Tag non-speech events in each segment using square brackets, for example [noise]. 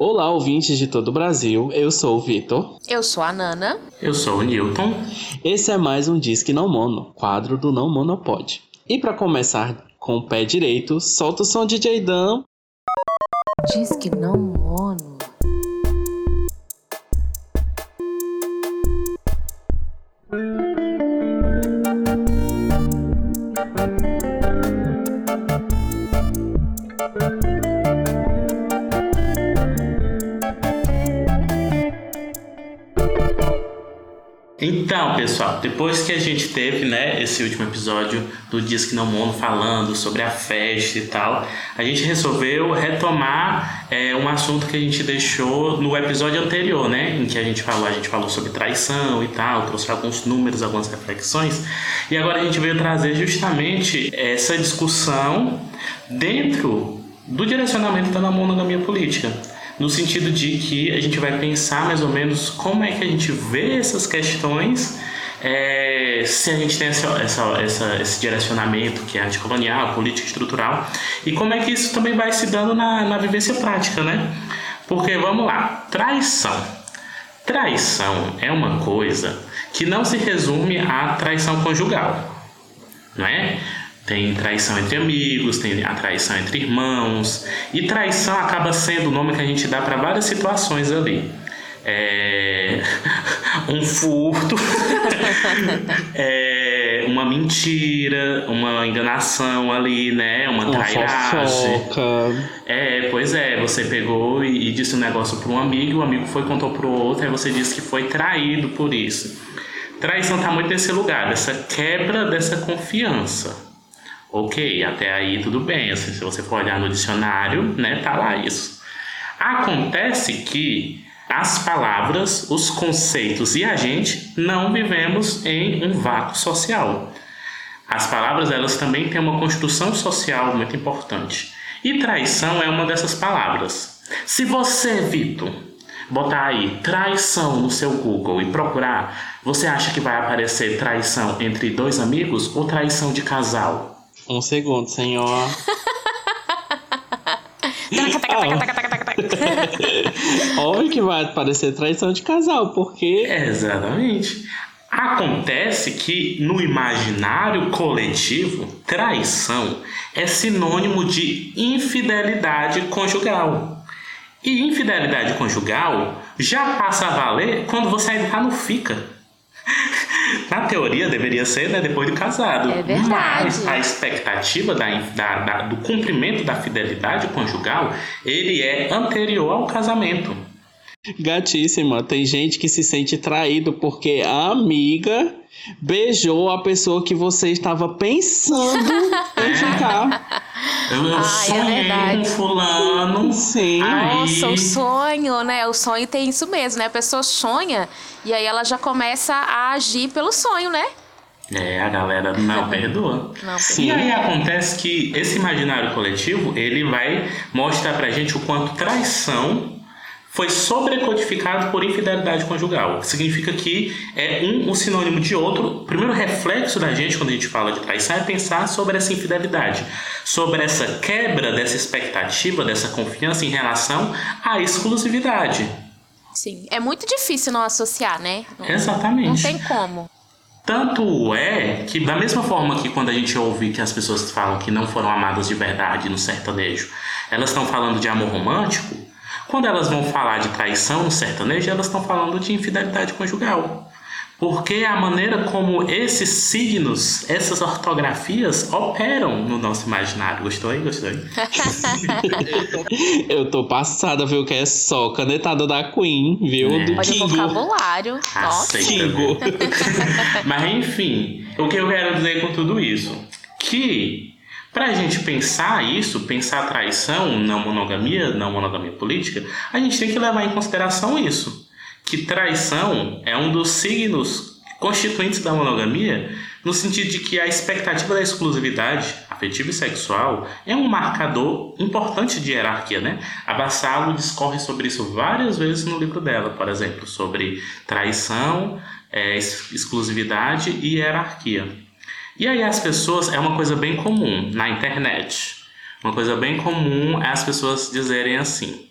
Olá, ouvintes de todo o Brasil. Eu sou o Vitor. Eu sou a Nana. Eu sou o Newton. Esse é mais um Disque Não Mono, quadro do Não Monopod. E para começar com o pé direito, solta o som DJ Dan. Disque Não Mono. Pessoal, depois que a gente teve, né, esse último episódio do Disque Não Mono falando sobre a festa e tal, a gente resolveu retomar é, um assunto que a gente deixou no episódio anterior, né, em que a gente falou, a gente falou sobre traição e tal, trouxe alguns números, algumas reflexões, e agora a gente veio trazer justamente essa discussão dentro do direcionamento da monogamia política no sentido de que a gente vai pensar mais ou menos como é que a gente vê essas questões, é, se a gente tem essa, essa, essa, esse direcionamento que é anticolonial, político estrutural, e como é que isso também vai se dando na, na vivência prática, né? Porque vamos lá, traição. Traição é uma coisa que não se resume à traição conjugal, não é? Tem traição entre amigos, tem a traição entre irmãos. E traição acaba sendo o nome que a gente dá para várias situações ali. É... [laughs] um furto, [laughs] é... uma mentira, uma enganação ali, né? Uma, uma trairagem. Fofoca. É, pois é, você pegou e, e disse um negócio para um amigo, o amigo foi contou para o outro, aí você disse que foi traído por isso. Traição está muito nesse lugar, dessa quebra dessa confiança. Ok, até aí tudo bem. Assim, se você for olhar no dicionário, né, tá lá isso. Acontece que as palavras, os conceitos e a gente não vivemos em um vácuo social. As palavras elas também têm uma construção social muito importante. E traição é uma dessas palavras. Se você, Vitor, botar aí traição no seu Google e procurar, você acha que vai aparecer traição entre dois amigos ou traição de casal? Um segundo, senhor. [laughs] Óbvio que vai parecer traição de casal, porque. Exatamente. Acontece que no imaginário coletivo, traição é sinônimo de infidelidade conjugal. E infidelidade conjugal já passa a valer quando você ainda tá no fica. Na teoria deveria ser né, depois do casado. É verdade. Mas a expectativa da, da, da, do cumprimento da fidelidade conjugal, ele é anterior ao casamento. Gatíssima, tem gente que se sente traído porque a amiga beijou a pessoa que você estava pensando em [laughs] ficar. Eu, Ai, sonhei é com fulano. Sim. Aí... Nossa, o sonho, né? O sonho tem isso mesmo, né? A pessoa sonha e aí ela já começa a agir pelo sonho, né? É, a galera não [laughs] perdoa. Não, Sim. E aí acontece que esse imaginário coletivo, ele vai mostrar pra gente o quanto traição foi sobrecodificado por infidelidade conjugal. Significa que é um, um sinônimo de outro. O primeiro reflexo da gente quando a gente fala de traição é pensar sobre essa infidelidade, sobre essa quebra dessa expectativa, dessa confiança em relação à exclusividade. Sim, é muito difícil não associar, né? Não, Exatamente. Não tem como. Tanto é que, da mesma forma que quando a gente ouve que as pessoas falam que não foram amadas de verdade no sertanejo, elas estão falando de amor romântico, quando elas vão falar de traição no sertanejo, elas estão falando de infidelidade conjugal. Porque a maneira como esses signos, essas ortografias operam no nosso imaginário. Gostou aí? Gostou aí? [laughs] Eu tô passada, viu? Que é só canetada da Queen, viu? É. Do Olha o Kingo. vocabulário. Nossa. Kingo. [laughs] Mas enfim, o que eu quero dizer com tudo isso? Que para a gente pensar isso, pensar traição, não monogamia, não monogamia política, a gente tem que levar em consideração isso. Que traição é um dos signos constituintes da monogamia, no sentido de que a expectativa da exclusividade afetiva e sexual é um marcador importante de hierarquia, né? A Bassalo discorre sobre isso várias vezes no livro dela, por exemplo, sobre traição, é, ex- exclusividade e hierarquia. E aí as pessoas, é uma coisa bem comum na internet, uma coisa bem comum é as pessoas dizerem assim,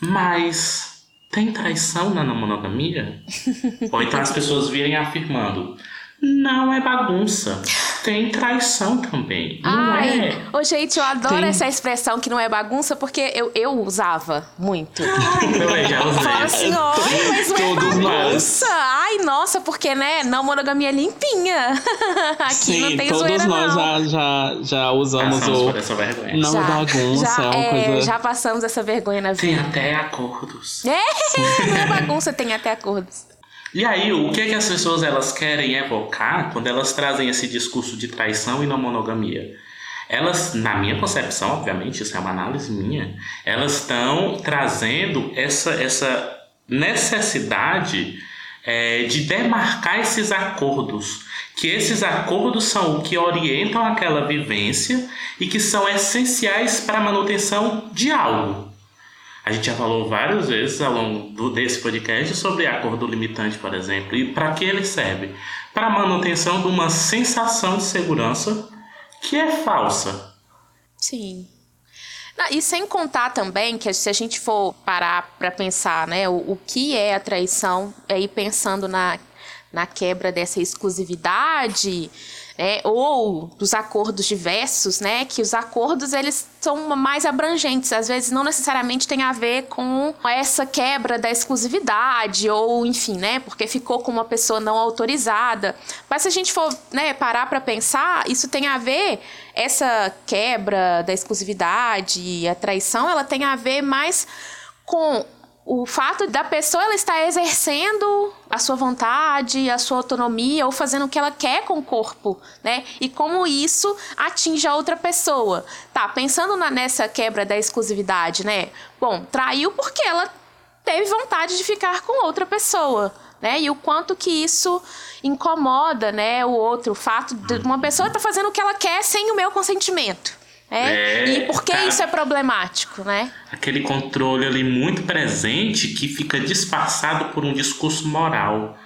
Mas tem traição na monogamia? [laughs] Ou então as pessoas virem afirmando: não é bagunça. Tem traição também. Não Ai, é. ô, gente, eu adoro Tem. essa expressão que não é bagunça, porque eu, eu usava muito. Eu já usei. Fala assim, olha, mas não é Todos nós. bagunça. Ai, nossa, porque, né, não monogamia limpinha. [laughs] Aqui não Sim, tem todos zoeira, nós não. já, já, já usamos Passamos o. por essa vergonha. Não já, é bagunça, já, é uma é, coisa. já passamos essa vergonha na Tem vida. até acordos. É, [laughs] não é bagunça, tem até acordos. E aí, o que, é que as pessoas elas querem evocar quando elas trazem esse discurso de traição e não monogamia? Elas, na minha concepção, obviamente, isso é uma análise minha, elas estão trazendo essa, essa necessidade é, de demarcar esses acordos. Que esses acordos são o que orientam aquela vivência e que são essenciais para a manutenção de algo. A gente já falou várias vezes ao longo do- desse podcast sobre acordo limitante, por exemplo, e para que ele serve? Para a manutenção de uma sensação de segurança que é falsa. Sim. E sem contar também que se a gente for parar para pensar, né, o, o que é a traição, aí pensando na, na quebra dessa exclusividade, né, ou dos acordos diversos, né, que os acordos eles são mais abrangentes, às vezes não necessariamente tem a ver com essa quebra da exclusividade ou enfim, né, porque ficou com uma pessoa não autorizada. Mas se a gente for, né, parar para pensar, isso tem a ver essa quebra da exclusividade, a traição, ela tem a ver mais com o fato da pessoa ela estar exercendo a sua vontade, a sua autonomia ou fazendo o que ela quer com o corpo, né? E como isso atinge a outra pessoa. Tá, pensando na- nessa quebra da exclusividade, né? Bom, traiu porque ela teve vontade de ficar com outra pessoa, né? E o quanto que isso incomoda, né, o outro, o fato de uma pessoa estar fazendo o que ela quer sem o meu consentimento, né? É, e por que cara. isso é problemático, né? Aquele controle ali muito presente que fica disfarçado por um discurso moral,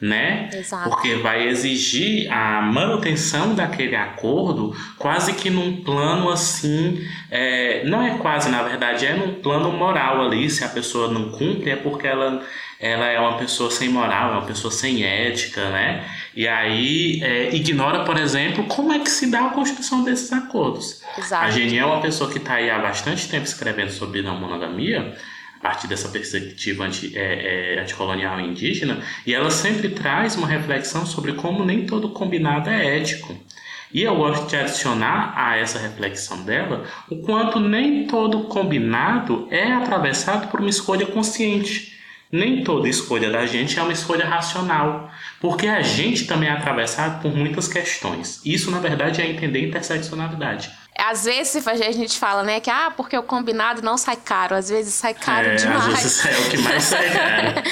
né? Exato. Porque vai exigir a manutenção daquele acordo quase que num plano assim, é, não é quase, na verdade, é num plano moral ali. Se a pessoa não cumpre, é porque ela, ela é uma pessoa sem moral, é uma pessoa sem ética, né? E aí é, ignora, por exemplo, como é que se dá a construção desses acordos. Exato. A Geni é uma pessoa que está aí há bastante tempo escrevendo sobre não monogamia, a partir dessa perspectiva anti, é, é, anticolonial e indígena, e ela sempre traz uma reflexão sobre como nem todo combinado é ético. E eu gosto de adicionar a essa reflexão dela o quanto nem todo combinado é atravessado por uma escolha consciente. Nem toda escolha da gente é uma escolha racional, porque a gente também é atravessado por muitas questões. Isso, na verdade, é entender interseccionalidade. Às vezes a gente fala, né, que ah, porque o combinado não sai caro, às vezes sai caro é, demais. Às vezes é o que mais sai [laughs] caro.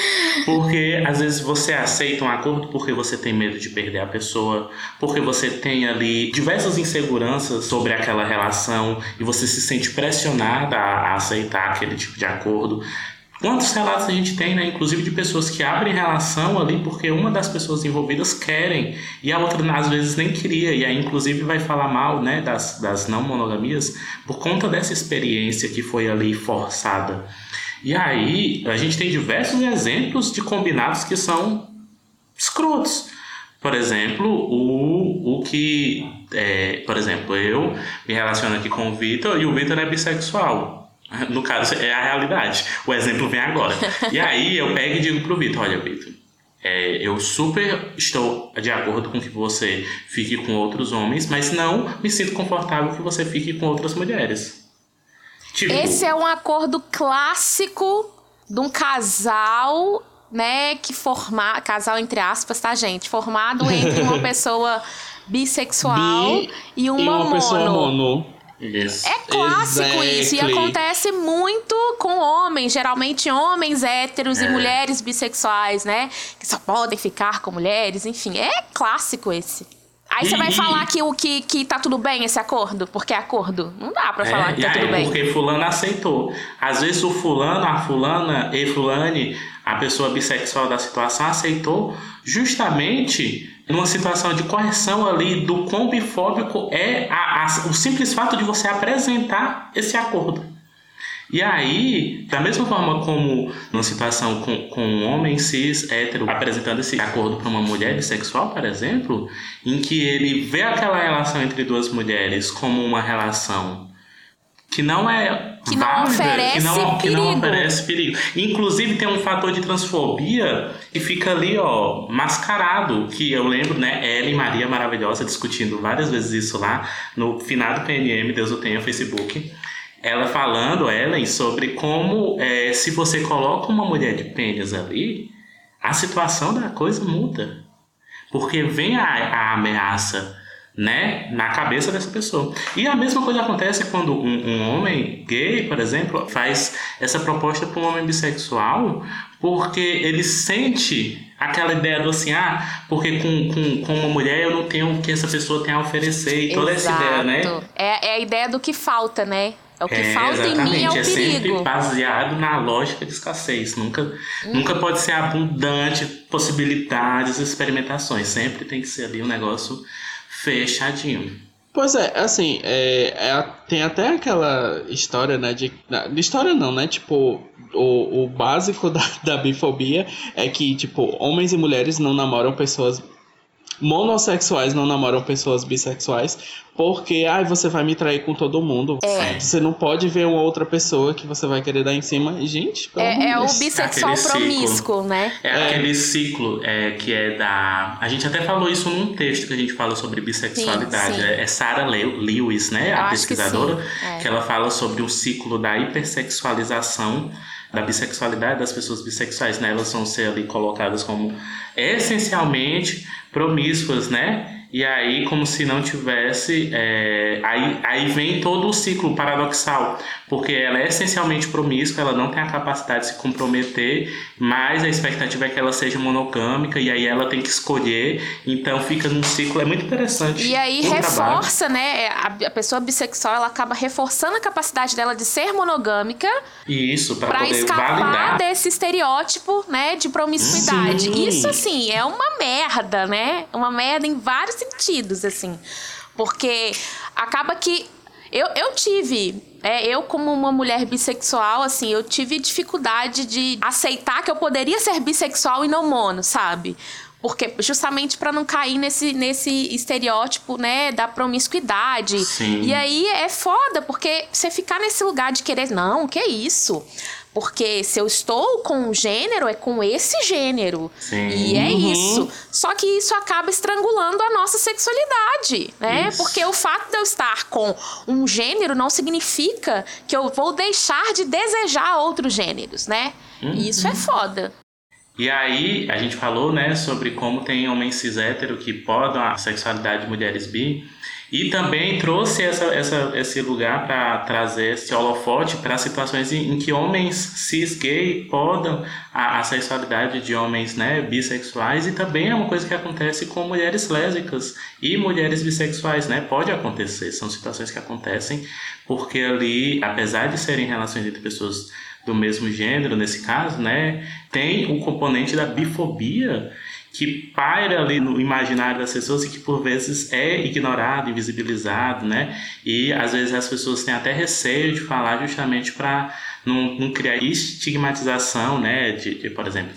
Porque às vezes você aceita um acordo porque você tem medo de perder a pessoa, porque você tem ali diversas inseguranças sobre aquela relação e você se sente pressionada a, a aceitar aquele tipo de acordo. Quantos relatos a gente tem, né? Inclusive de pessoas que abrem relação ali porque uma das pessoas envolvidas querem e a outra às vezes nem queria. E aí, inclusive, vai falar mal né, das, das não monogamias por conta dessa experiência que foi ali forçada. E aí, a gente tem diversos exemplos de combinados que são escrotos. Por exemplo, o, o que. É, por exemplo, eu me relaciono aqui com o Vitor e o Vitor é bissexual. [laughs] No caso, é a realidade. O exemplo vem agora. E aí eu pego e digo pro Vitor: olha, Vitor, é, eu super estou de acordo com que você fique com outros homens, mas não me sinto confortável que você fique com outras mulheres. Tipo, Esse é um acordo clássico de um casal, né, que forma casal entre aspas, tá, gente? Formado entre uma [laughs] pessoa bissexual Bi e uma, e uma mono. pessoa mono. É clássico isso, e Exactly. acontece muito com homens, geralmente homens héteros e mulheres bissexuais, né? Que só podem ficar com mulheres, enfim, é clássico esse. Aí você vai falar que, o, que, que tá tudo bem esse acordo? Porque é acordo? Não dá pra falar É, que tá aí, tudo bem. Porque fulano aceitou. Às vezes o fulano, a fulana e fulane, a pessoa bissexual da situação aceitou justamente numa situação de correção ali do quão bifóbico é a- a- o simples fato de você apresentar esse acordo. E aí, da mesma forma como numa situação com, com um homem cis hétero apresentando esse acordo para uma mulher bissexual, por exemplo, em que ele vê aquela relação entre duas mulheres como uma relação que não é que não válida, oferece que não, que não oferece perigo. Inclusive tem um fator de transfobia que fica ali, ó, mascarado, que eu lembro, né, ela e Maria Maravilhosa discutindo várias vezes isso lá no final do PNM, Deus o tenha, Facebook ela falando, Ellen, sobre como é, se você coloca uma mulher de pênis ali, a situação da coisa muda. Porque vem a, a ameaça né, na cabeça dessa pessoa. E a mesma coisa acontece quando um, um homem gay, por exemplo, faz essa proposta para um homem bissexual, porque ele sente aquela ideia do assim, ah, porque com, com, com uma mulher eu não tenho o que essa pessoa tem a oferecer, e toda Exato. essa ideia, né? É, é a ideia do que falta, né? É o que é, falta em mim é o é perigo. sempre baseado na lógica de escassez. Nunca, hum. nunca pode ser abundante possibilidades, experimentações. Sempre tem que ser ali um negócio fechadinho. Pois é, assim, é, é, tem até aquela história, né, de, de... História não, né, tipo, o, o básico [laughs] da, da bifobia é que, tipo, homens e mulheres não namoram pessoas monossexuais não namoram pessoas bissexuais porque, ai, você vai me trair com todo mundo. É. Você não pode ver uma outra pessoa que você vai querer dar em cima. E, gente, pelo É, é o bissexual promíscuo, né? É, é, aquele ciclo é, que é da. A gente até falou isso num texto que a gente fala sobre bissexualidade. Sim, sim. É, é Sarah Lewis, né? A pesquisadora, que, é. que ela fala sobre o ciclo da hipersexualização da bissexualidade das pessoas bissexuais, né? Elas vão ser ali colocadas como essencialmente promíscuas, né? E aí, como se não tivesse. É, aí, aí vem todo o ciclo paradoxal, porque ela é essencialmente promíscua, ela não tem a capacidade de se comprometer, mas a expectativa é que ela seja monogâmica, e aí ela tem que escolher, então fica num ciclo. É muito interessante. E aí reforça, trabalho. né? A, a, pessoa bissexual ela acaba reforçando a capacidade dela de ser monogâmica. Isso, para poder escapar validar. desse estereótipo, né, de promiscuidade. Sim. Isso, assim, é uma merda, né? Uma merda em vários sentidos, assim. Porque acaba que eu, eu tive, é, eu como uma mulher bissexual, assim, eu tive dificuldade de aceitar que eu poderia ser bissexual e não mono, sabe? Porque justamente para não cair nesse, nesse estereótipo, né, da promiscuidade. Sim. E aí é foda, porque você ficar nesse lugar de querer, não, que é isso? Porque se eu estou com um gênero, é com esse gênero. Sim. E é uhum. isso. Só que isso acaba estrangulando a nossa sexualidade, né? Isso. Porque o fato de eu estar com um gênero não significa que eu vou deixar de desejar outros gêneros, né? Uhum. E isso é foda. E aí, a gente falou, né, sobre como tem homens cis hétero que podam a sexualidade de mulheres bi. E também trouxe essa, essa, esse lugar para trazer esse holofote para situações em, em, que homens cis gay podam a, a, sexualidade de homens né, bissexuais e também é uma coisa que acontece com mulheres lésbicas e mulheres bissexuais, né? Pode acontecer, são situações que acontecem porque ali, apesar de serem relações entre pessoas do mesmo gênero, nesse caso, né, tem o componente da bifobia que paira ali no imaginário das pessoas e que por vezes é ignorado, invisibilizado, né? E às vezes as pessoas têm até receio de falar justamente para não, não, criar estigmatização, né? De, de, por exemplo,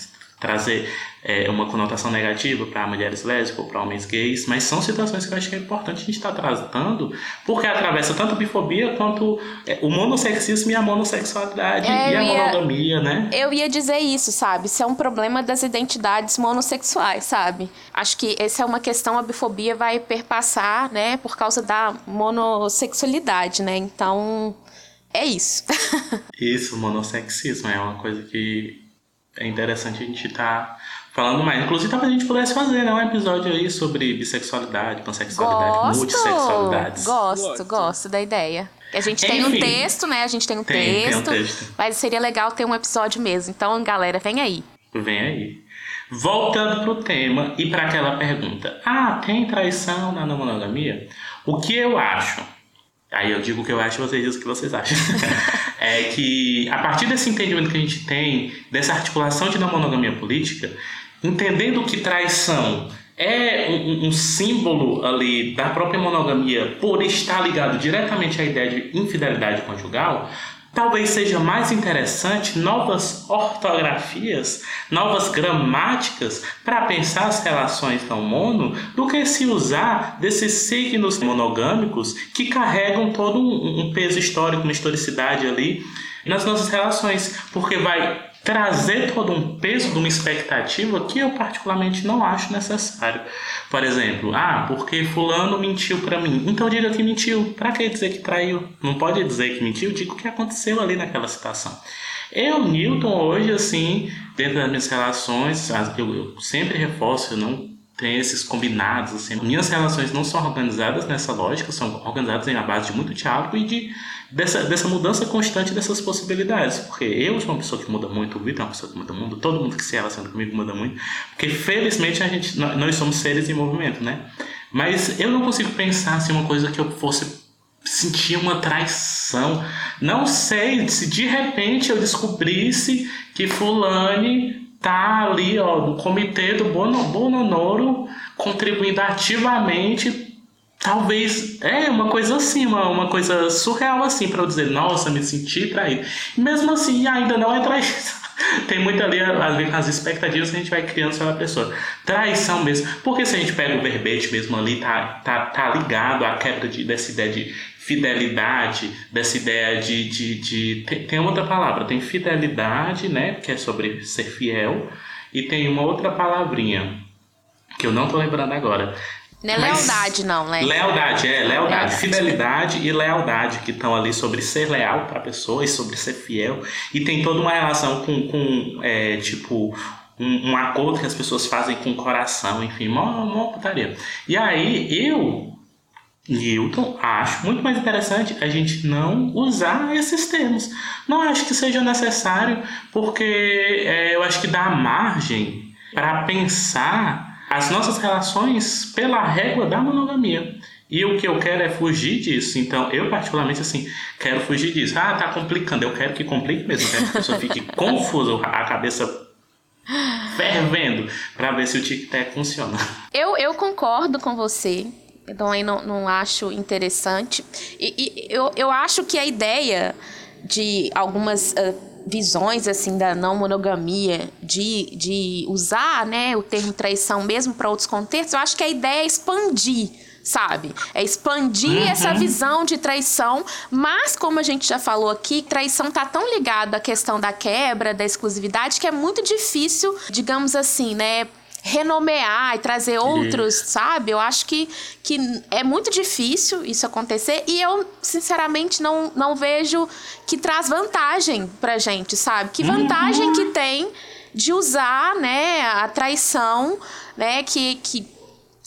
trazer é, uma conotação negativa para mulheres lésbicas ou para homens gays, mas são situações que eu acho que é importante a gente estar tá tratando, porque atravessa tanto a bifobia quanto é, o monossexismo e a monossexualidade é, e a monogamia, né? Eu ia dizer isso, sabe? Isso é um problema das identidades monossexuais, sabe? Acho que essa é uma questão, a bifobia vai perpassar, né, por causa da monossexualidade, né? Então, é isso. [laughs] isso, monossexismo é uma coisa que é interessante a gente estar tá falando mais. Inclusive, talvez a gente pudesse fazer né, um episódio aí sobre bissexualidade, pansexualidade, gosto, multissexualidades. Gosto, gosto, gosto da ideia. A gente tem Enfim, um texto, né? A gente tem um, tem, texto, tem um texto. Mas seria legal ter um episódio mesmo. Então, galera, vem aí. Vem aí. Voltando pro tema e para aquela pergunta: Ah, tem traição na monogamia? O que eu acho? Aí eu digo o que eu acho e vocês dizem o que vocês acham. [laughs] é que a partir desse entendimento que a gente tem, dessa articulação de não monogamia política, entendendo que traição é um, um, símbolo ali da própria monogamia por estar ligado diretamente à ideia de infidelidade conjugal, talvez seja mais interessante novas ortografias, novas gramáticas para pensar as relações não mono do que se usar desses signos monogâmicos que carregam todo um, peso histórico, uma historicidade ali nas nossas relações, porque vai trazer todo um peso de uma expectativa que eu particularmente não acho necessário. Por exemplo, ah, porque fulano mentiu para mim. Então diga que mentiu. Para que dizer que traiu? Não pode dizer que mentiu, diga o que aconteceu ali naquela situação. Eu, Newton, hoje, assim, dentro das minhas relações, eu, eu sempre reforço, eu não tem esses combinados, assim. Minhas relações não são organizadas nessa lógica, são organizadas em a base de muito diálogo e de dessa, dessa mudança constante dessas possibilidades. Porque eu sou uma pessoa que muda muito, o Vitor é uma pessoa que muda muito, todo mundo que se relaciona comigo muda muito. Porque felizmente a gente, nós somos seres em movimento, né? Mas eu não consigo pensar assim uma coisa que eu fosse sentir uma traição. Não sei se de repente eu descobrisse que fulane tá ali, ó, no comitê do Bono, Bononoro, contribuindo ativamente. Talvez, é uma coisa assim, uma, uma coisa surreal assim, para eu dizer, nossa, me senti traído. Mesmo assim, ainda não é traição. [laughs] Tem muito ali as expectativas que a gente vai criando sobre a pessoa. Traição mesmo. Porque se a gente pega o verbete mesmo ali, tá, tá, tá ligado à quebra de, dessa ideia de fidelidade, dessa ideia de. de, de tem, tem, outra palavra, tem fidelidade, né? Que é sobre ser fiel, e tem uma outra palavrinha que eu não tô lembrando agora. Não é lealdade, não, né? Lealdade, é, lealdade. lealdade. Fidelidade e lealdade que estão ali sobre ser leal para a pessoa e sobre ser fiel. E tem toda uma relação com, com é, tipo, um, um, acordo que as pessoas fazem com o coração, enfim, uma, uma putaria. E aí, eu Newton, acho muito mais interessante a gente não usar esses termos. Não acho que seja necessário, porque é, eu acho que dá margem para pensar as nossas relações pela régua da monogamia. E o que eu quero é fugir disso. Então, eu particularmente assim, quero fugir disso. Ah, tá complicando. Eu quero que complique mesmo. Eu quero que a pessoa fique [laughs] confusa, a cabeça fervendo, para ver se o tic-tac funciona. Eu, eu concordo com você então aí não, não acho interessante. E, e eu, eu acho que a ideia de algumas uh, visões assim da não monogamia, de, de usar né, o termo traição mesmo para outros contextos, eu acho que a ideia é expandir sabe? É expandir uhum. essa visão de traição, mas como a gente já falou aqui, traição tá tão ligada à questão da quebra, da exclusividade, que é muito difícil, digamos assim, né? Renomear e trazer outros, sabe? Eu acho que, que é muito difícil isso acontecer e eu, sinceramente, não, não vejo que traz vantagem pra gente, sabe? Que vantagem uhum. que tem de usar, né, a traição, né, que, que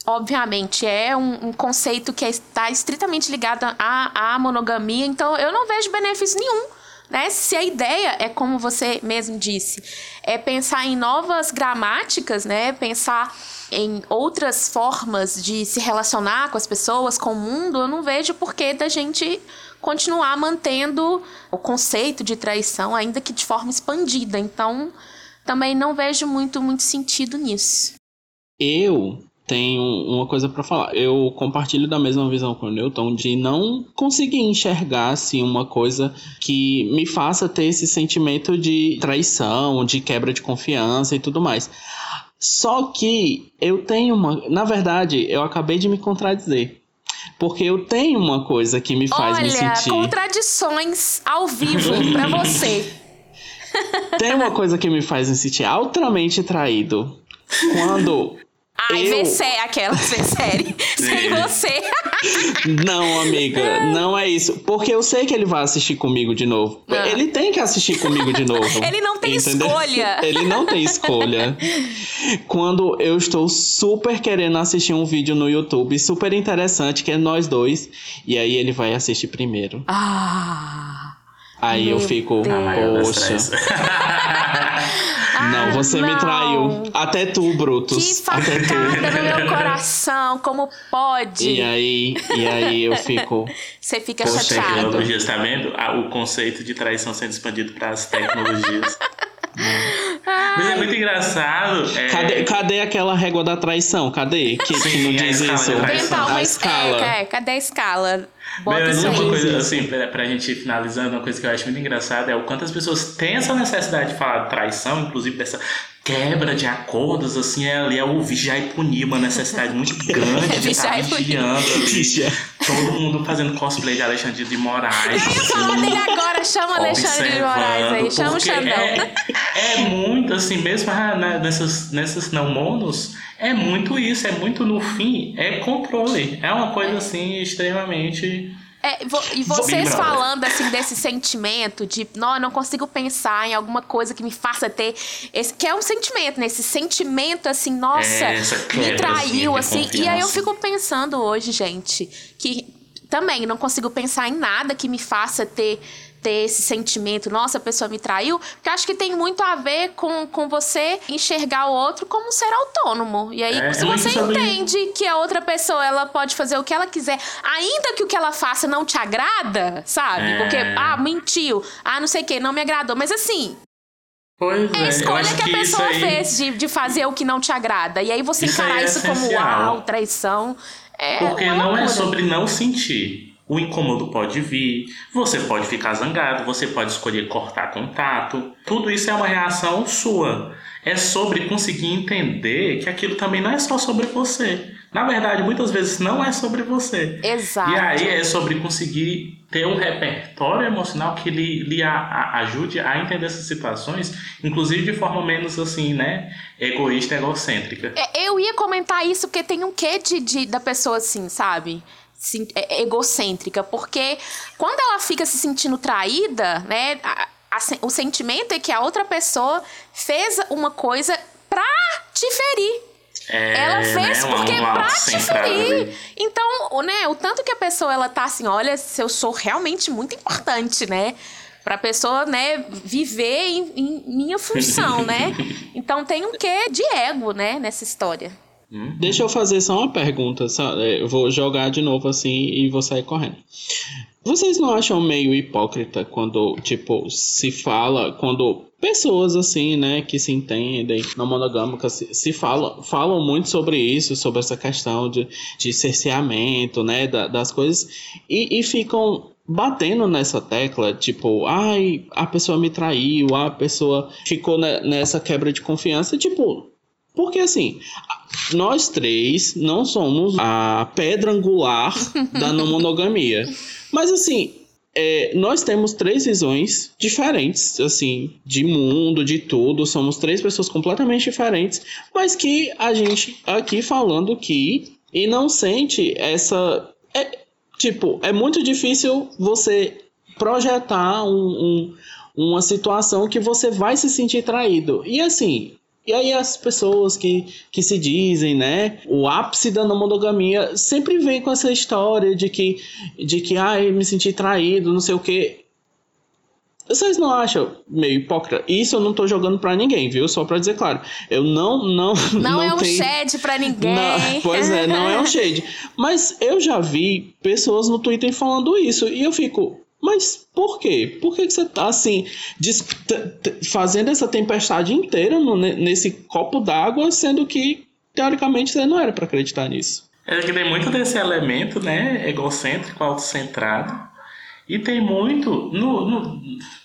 obviamente é um, um conceito que está estritamente ligado à, à monogamia, então eu não vejo benefício nenhum né? Se a ideia é como você mesmo disse, é pensar em novas gramáticas, né? Pensar em outras formas de se relacionar com as pessoas, com o mundo, eu não vejo porquê da gente continuar mantendo o conceito de traição, ainda que de forma expandida. Então, também não vejo muito muito sentido nisso. Eu tenho uma coisa para falar. Eu compartilho da mesma visão com o Newton de não conseguir enxergar assim uma coisa que me faça ter esse sentimento de traição, de quebra de confiança e tudo mais. Só que eu tenho uma, na verdade, eu acabei de me contradizer. Porque eu tenho uma coisa que me faz Olha, me sentir. contradições ao vivo para você. [laughs] Tem uma coisa que me faz me sentir altamente traído. Quando Ai, eu... vê série, aquela vê série [laughs] sem você. não, amiga, não é isso. Porque eu sei que ele vai assistir comigo de novo. Ah. Ele tem que assistir comigo de novo. [laughs] ele não tem entendeu? escolha. Ele não tem escolha. Quando eu estou super querendo assistir um vídeo no YouTube, super interessante, que é nós dois, e aí ele vai assistir primeiro. Ah. Aí eu fico, Deus. poxa. [laughs] não, você não. me traiu. Até tu, Brutus. Que facada no meu [laughs] coração, como pode? E aí, e aí eu fico. Você fica Poxa, chateado. Tecnologias, tá vendo? Ah, o conceito de traição sendo expandido para as tecnologias. [laughs] Mas é muito engraçado. É... Cadê, cadê aquela régua da traição? Cadê? Que, Sim, que não diz isso? A escala. É, é, cadê a escala? Bota isso uma aí. coisa, assim, pra, pra gente ir finalizando, uma coisa que eu acho muito engraçada é o quanto as pessoas têm essa necessidade de falar de traição, inclusive dessa quebra de acordos, assim, é, ali é o vigiar e punir, uma necessidade muito grande de [laughs] estar Vigiar e punir. vigiando. ali. Todo mundo fazendo cosplay de Alexandre de Moraes. Eu ia falar assim, dele agora, chama o Alexandre de Moraes aí, chama o Xandão. É, é muito assim, mesmo ah, né, nessas, nessas não monos, é muito isso, é muito no fim, é controle. É uma coisa assim extremamente. É, vo- e vocês Brother. falando assim desse sentimento de não, eu não consigo pensar em alguma coisa que me faça ter esse que é um sentimento, né? Esse sentimento assim, nossa, É, me quebrazinha traiu assim. E aí eu fico pensando hoje, gente, que também não consigo pensar em nada que me faça ter ter esse sentimento, nossa, a pessoa me traiu, porque acho que tem muito a ver com, com você enxergar o outro como um ser autônomo. E aí, É, se você entende que a outra pessoa ela pode fazer o que ela quiser, ainda que o que ela faça não te agrada, sabe? É. Porque, ah, mentiu, ah, não sei o que, não me agradou. Mas assim, Pois é a é, escolha que a que pessoa aí. fez de, de fazer o que não te agrada. E aí você Isso encarar é isso como, uau, traição. É Porque não é sobre não sentir. O incômodo pode vir, você pode ficar zangado, você pode escolher cortar contato. Tudo isso é uma reação sua. É sobre conseguir entender que aquilo também não é só sobre você. Na verdade, muitas vezes não é sobre você. Exato. E aí é sobre conseguir ter um repertório emocional que lhe, lhe a- a- ajude a entender essas situações, inclusive de forma menos assim, né, egoísta, egocêntrica. É, Eu ia comentar isso porque tem um quê de, de- da pessoa assim, sabe? É- é egocêntrica. Porque quando ela fica se sentindo traída, né? a- a o sentimento é que a outra pessoa fez uma coisa pra te ferir. É, Ela fez né, porque uma pra te ferir. Então, o- né, o tanto que a pessoa ela tá assim, olha, se eu sou realmente muito importante, né? Pra pessoa, né, viver em, em minha função, né? [laughs] Então tem um quê de ego, né, nessa história. Deixa eu fazer só uma pergunta. só- é, Eu vou jogar de novo assim e vou sair correndo. Vocês não acham meio hipócrita quando, tipo, se fala, quando pessoas assim, né, que se entendem não monogâmicas se, se falam, falam muito sobre isso, sobre essa questão de, de cerceamento, né, da- das coisas, e, e ficam batendo nessa tecla, tipo, ai, a pessoa me traiu, a pessoa ficou ne- nessa quebra de confiança, tipo, porque assim, nós três não somos a pedra angular da não monogamia. [laughs] Mas assim, é, nós temos três visões diferentes, assim, de mundo, de tudo. Somos três pessoas completamente diferentes, mas que a gente aqui falando que e não sente essa. É, tipo, é muito difícil você projetar um- um, uma situação que você vai se sentir traído. E assim, e aí as pessoas que, que se dizem, né, o ápice da não monogamia, sempre vem com essa história de que, de que ah, eu me senti traído, não sei o quê. Vocês não acham meio hipócrita? Isso eu não tô jogando pra ninguém, viu? Só pra dizer claro. Eu não, não, Não, é um tenho... shed pra ninguém. Não, [laughs] pois é, não é um shade. Mas eu já vi pessoas no Twitter falando isso e eu fico, mas por quê? Por que, você tá assim, fazendo essa tempestade inteira no- ne- nesse copo d'água, sendo que teoricamente você não era pra acreditar nisso? É que tem muito desse elemento, né, egocêntrico, autocentrado. E tem muito. No, no-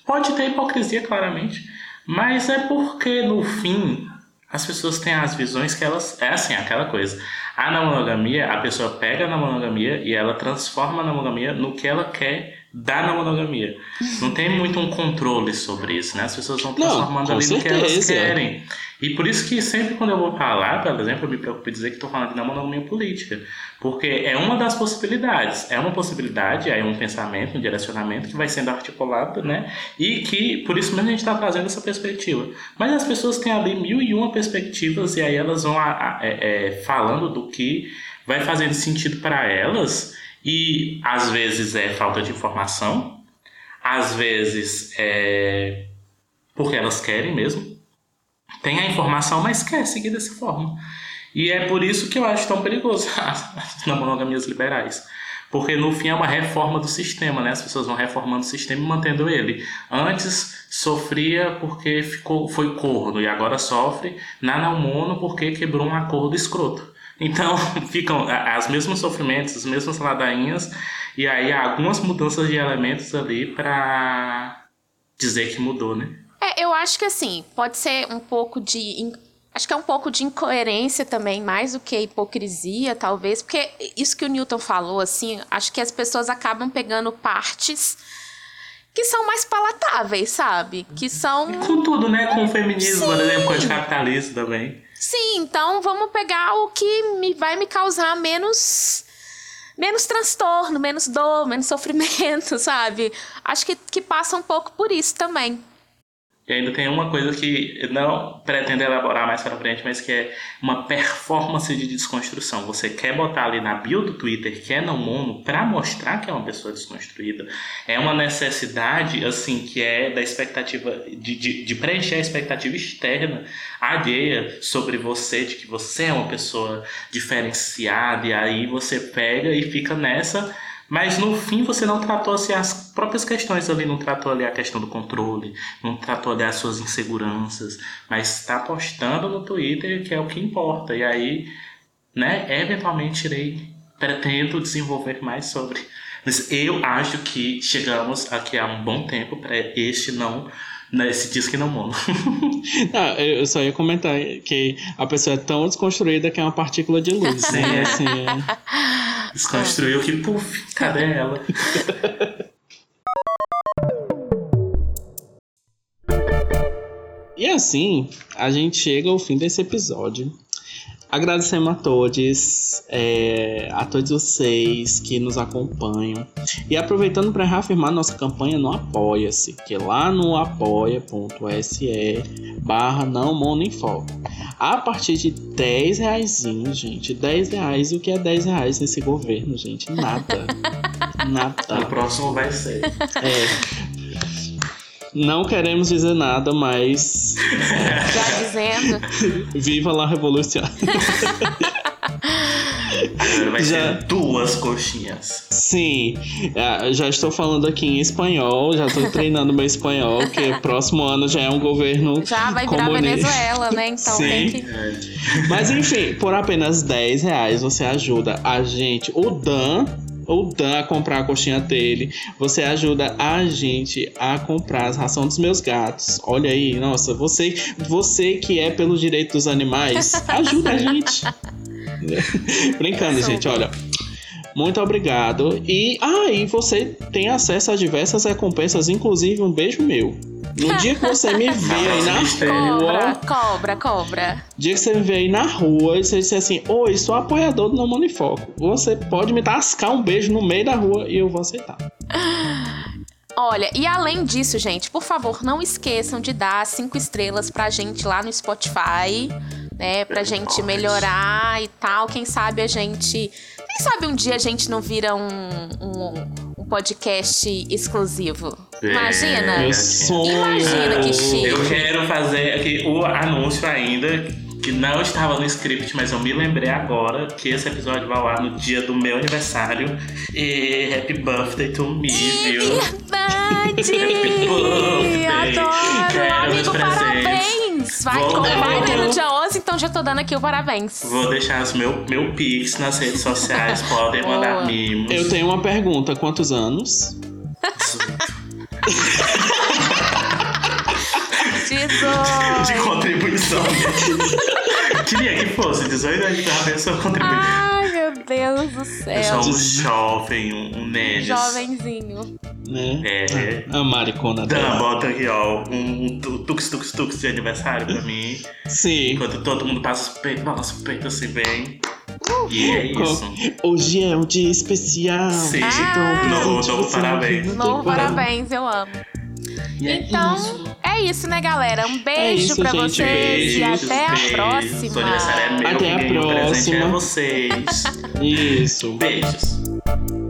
pode ter hipocrisia, claramente. Mas é porque, no fim, as pessoas têm as visões que elas. É assim, aquela coisa. A monogamia, a pessoa pega a monogamia e ela transforma a monogamia no que ela quer da não monogamia. Não tem muito um controle sobre isso, né? As pessoas vão transformando com ali no que elas certeza. querem. E por isso que sempre quando eu vou falar, por exemplo, eu me preocupo em dizer que estou falando de não monogamia política. Porque é uma das possibilidades. É uma possibilidade, é um pensamento, um direcionamento que vai sendo articulado, né? E que, por isso mesmo, a gente está trazendo essa perspectiva. Mas as pessoas têm ali mil e uma perspectivas e aí elas vão a- a- é, é, falando do que vai fazendo sentido para elas e às vezes é falta de informação, às vezes é porque elas querem mesmo. Tem a informação, mas quer seguir dessa forma. E é por isso que eu acho tão perigoso [laughs] as monogamias liberais. Porque no fim é uma reforma do sistema, né? As pessoas vão reformando o sistema e mantendo ele. Antes sofria porque ficou, foi corno e agora sofre na não mono porque quebrou um acordo escroto. Então [laughs] ficam as mesmos sofrimentos, as mesmas ladainhas, e aí há algumas mudanças de elementos ali para dizer que mudou, né? É, eu acho que assim, pode ser um pouco de. Acho que é um pouco de incoerência também, mais do que hipocrisia, talvez, porque isso que o Newton falou, assim, acho que as pessoas acabam pegando partes que são mais palatáveis, sabe? Que são. Com tudo, né? Com o feminismo, Sim. por exemplo, com o capitalismo também. Sim, então vamos pegar o que me, vai me causar menos menos transtorno, menos dor, menos sofrimento, [laughs] sabe? Acho que, que passa um pouco por isso também. E ainda tem uma coisa que não pretendo elaborar mais para frente, mas que é uma performance de desconstrução. Você quer botar ali na bio do Twitter que é não mono para mostrar que é uma pessoa desconstruída. É uma necessidade, assim, que é da expectativa, de, de, de preencher a expectativa externa, alheia sobre você, de que você é uma pessoa diferenciada, e aí você pega e fica nessa mas no fim você não tratou assim, as próprias questões ali, não tratou ali a questão do controle, não tratou ali as suas inseguranças, mas está postando no Twitter que é o que importa. E aí, né, eventualmente irei, pretendo desenvolver mais sobre. Mas eu acho que chegamos aqui há um bom tempo para este não nesse disco não mono. [laughs] não, eu só ia comentar que a pessoa é tão desconstruída que é uma partícula de luz. [laughs] Né? Assim, é... Desconstruiu que, puf, cadê ela? e assim, a gente chega ao fim desse episódio. Agradecemos a todos, é, a todos vocês que nos acompanham. E aproveitando para reafirmar nossa campanha no Apoia-se, que é lá no apoia.se barra não monofoco. A partir de 10 reais, gente, 10 reais, o que é 10 reais nesse governo, gente? Nada. [laughs] Nada. O próximo vai ser. É. Não queremos dizer nada, mas. Já dizendo. [laughs] Viva la revolução. Agora vai já... ser duas coxinhas. Sim, é, já estou falando aqui em espanhol, já estou treinando meu espanhol, que próximo ano já é um governo. Já vai virar comunista. Venezuela, né? Então Sim. tem que. Mas enfim, por apenas 10 reais você ajuda a gente, o Dan ou Dan a comprar a coxinha dele. Você ajuda a gente a comprar as rações dos meus gatos. Olha aí, nossa, você, você que é pelo direito dos animais, [laughs] ajuda a gente. Brincando, gente, olha. Muito obrigado. E aí ah, você tem acesso a diversas recompensas, inclusive um beijo meu. No [laughs] dia que você me vê aí na rua. Cobra, cobra, cobra. Dia que você me vê aí na rua e você disser assim: Oi, sou apoiador do Não Manifoco. Você pode me tascar um beijo no meio da rua e eu vou aceitar. [gasps] Olha, e além disso, gente, por favor, não esqueçam de dar cinco estrelas pra gente lá no Spotify, né? Pra gente melhorar e tal. Quem sabe a gente. Quem sabe um dia a gente não vira um, um, um podcast exclusivo? Imagina? É. Imagina que chique. Eu quero fazer aqui o anúncio ainda, que não estava no script, mas eu me lembrei agora que esse episódio vai lá no dia do meu aniversário. E happy birthday to me, viu? Verdade! happy birthday! Adoro! Quero Amigo, parabéns! Vai, Vou, vai né, no dia 11, então já tô dando aqui o parabéns. Vou deixar os meu, meu pix nas redes sociais, [laughs] podem mandar mimos. Eu tenho uma pergunta, quantos anos? [laughs] 18. De contribuição. [laughs] Queria que fosse 18 anos pra pessoa contribuir. Ai, meu Deus do céu. Eu sou um jovem, um, um nerd. Jovenzinho. Né? É. A maricona Dan, dela. bota aqui, ó, um, um tux, tux, tux de aniversário pra mim. Sim. Enquanto todo mundo passa os peitos, balança o peito assim bem. E é isso. Hoje é um dia especial. Sim. Ah. Novo, novo parabéns. Novo parabéns, eu amo. E é Então, isso. É isso, né, galera? Um beijo isso, pra gente. vocês e Beijos, até a beijos. próxima. Aniversário é meu, Até a presente é próxima. vocês. Isso. Beijos.